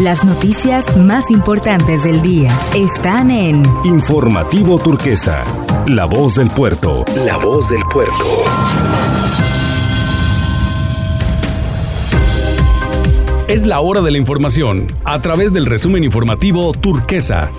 Las noticias más importantes del día están en Informativo Turquesa, La Voz del Puerto. La Voz del Puerto. Es la hora de la información a través del resumen informativo Turquesa.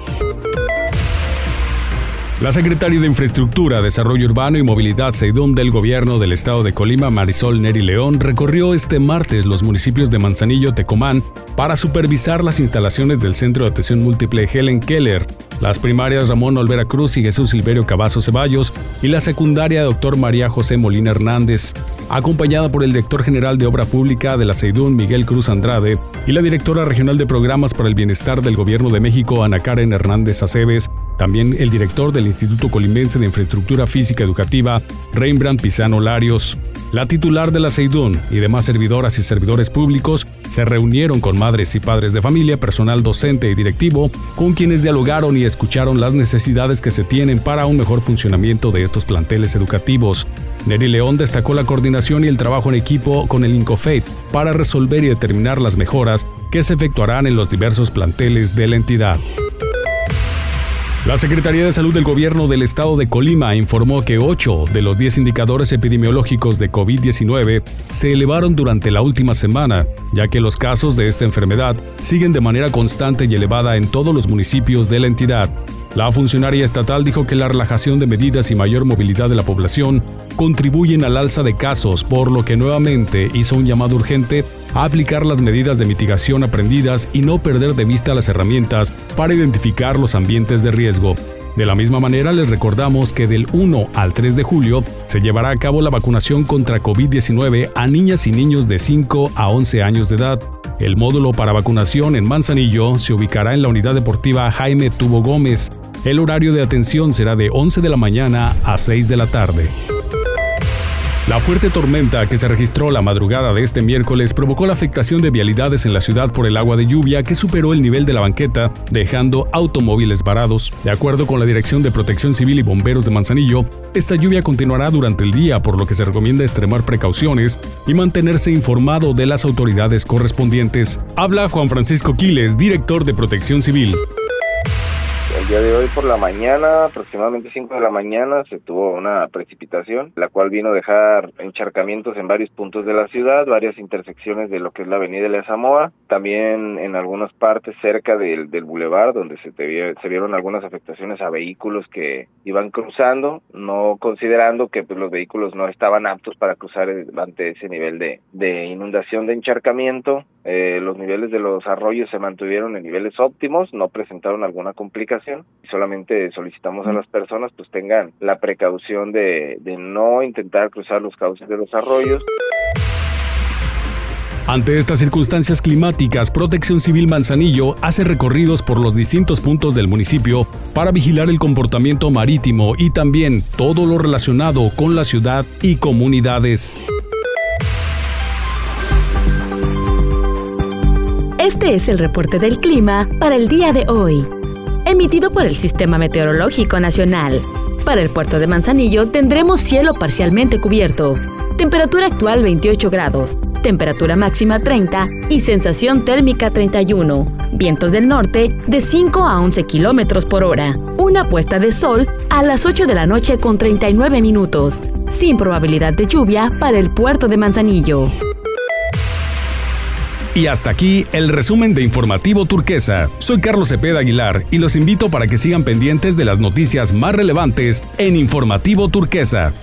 La secretaria de Infraestructura, Desarrollo Urbano y Movilidad Seidón del Gobierno del Estado de Colima, Marisol Neri León, recorrió este martes los municipios de Manzanillo, Tecomán, para supervisar las instalaciones del Centro de Atención Múltiple Helen Keller, las primarias Ramón Olvera Cruz y Jesús Silverio Cavazo Ceballos y la secundaria Dr. María José Molina Hernández, acompañada por el director general de Obra Pública de la Seidún, Miguel Cruz Andrade, y la directora regional de Programas para el Bienestar del Gobierno de México, Ana Karen Hernández Aceves, también el director del Instituto Colimense de Infraestructura Física Educativa, Rembrandt Pisano Larios. La titular de la Seidún y demás servidoras y servidores públicos se reunieron con madres y padres de familia, personal docente y directivo, con quienes dialogaron y escucharon las necesidades que se tienen para un mejor funcionamiento de estos planteles educativos. Neri León destacó la coordinación y el trabajo en equipo con el INCOFEIT para resolver y determinar las mejoras que se efectuarán en los diversos planteles de la entidad. La Secretaría de Salud del Gobierno del Estado de Colima informó que 8 de los 10 indicadores epidemiológicos de COVID-19 se elevaron durante la última semana, ya que los casos de esta enfermedad siguen de manera constante y elevada en todos los municipios de la entidad. La funcionaria estatal dijo que la relajación de medidas y mayor movilidad de la población contribuyen al alza de casos, por lo que nuevamente hizo un llamado urgente aplicar las medidas de mitigación aprendidas y no perder de vista las herramientas para identificar los ambientes de riesgo. De la misma manera, les recordamos que del 1 al 3 de julio se llevará a cabo la vacunación contra COVID-19 a niñas y niños de 5 a 11 años de edad. El módulo para vacunación en Manzanillo se ubicará en la unidad deportiva Jaime Tubo Gómez. El horario de atención será de 11 de la mañana a 6 de la tarde. La fuerte tormenta que se registró la madrugada de este miércoles provocó la afectación de vialidades en la ciudad por el agua de lluvia que superó el nivel de la banqueta, dejando automóviles varados. De acuerdo con la Dirección de Protección Civil y Bomberos de Manzanillo, esta lluvia continuará durante el día, por lo que se recomienda extremar precauciones y mantenerse informado de las autoridades correspondientes. Habla Juan Francisco Quiles, director de Protección Civil. El día de hoy por la mañana, aproximadamente 5 de la mañana, se tuvo una precipitación, la cual vino a dejar encharcamientos en varios puntos de la ciudad, varias intersecciones de lo que es la avenida de la Zamoa, también en algunas partes cerca del, del bulevar, donde se, se vieron algunas afectaciones a vehículos que iban cruzando, no considerando que pues, los vehículos no estaban aptos para cruzar ante ese nivel de, de inundación de encharcamiento. Eh, los niveles de los arroyos se mantuvieron en niveles óptimos, no presentaron alguna complicación y solamente solicitamos a las personas pues tengan la precaución de, de no intentar cruzar los cauces de los arroyos. Ante estas circunstancias climáticas, Protección Civil Manzanillo hace recorridos por los distintos puntos del municipio para vigilar el comportamiento marítimo y también todo lo relacionado con la ciudad y comunidades. Este es el reporte del clima para el día de hoy, emitido por el Sistema Meteorológico Nacional. Para el puerto de Manzanillo tendremos cielo parcialmente cubierto, temperatura actual 28 grados, temperatura máxima 30 y sensación térmica 31, vientos del norte de 5 a 11 kilómetros por hora, una puesta de sol a las 8 de la noche con 39 minutos, sin probabilidad de lluvia para el puerto de Manzanillo. Y hasta aquí el resumen de Informativo Turquesa. Soy Carlos Cepeda Aguilar y los invito para que sigan pendientes de las noticias más relevantes en Informativo Turquesa.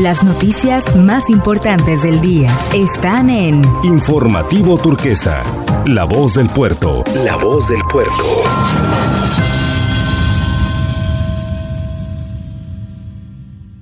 Las noticias más importantes del día están en Informativo Turquesa, la voz del puerto. La voz del puerto.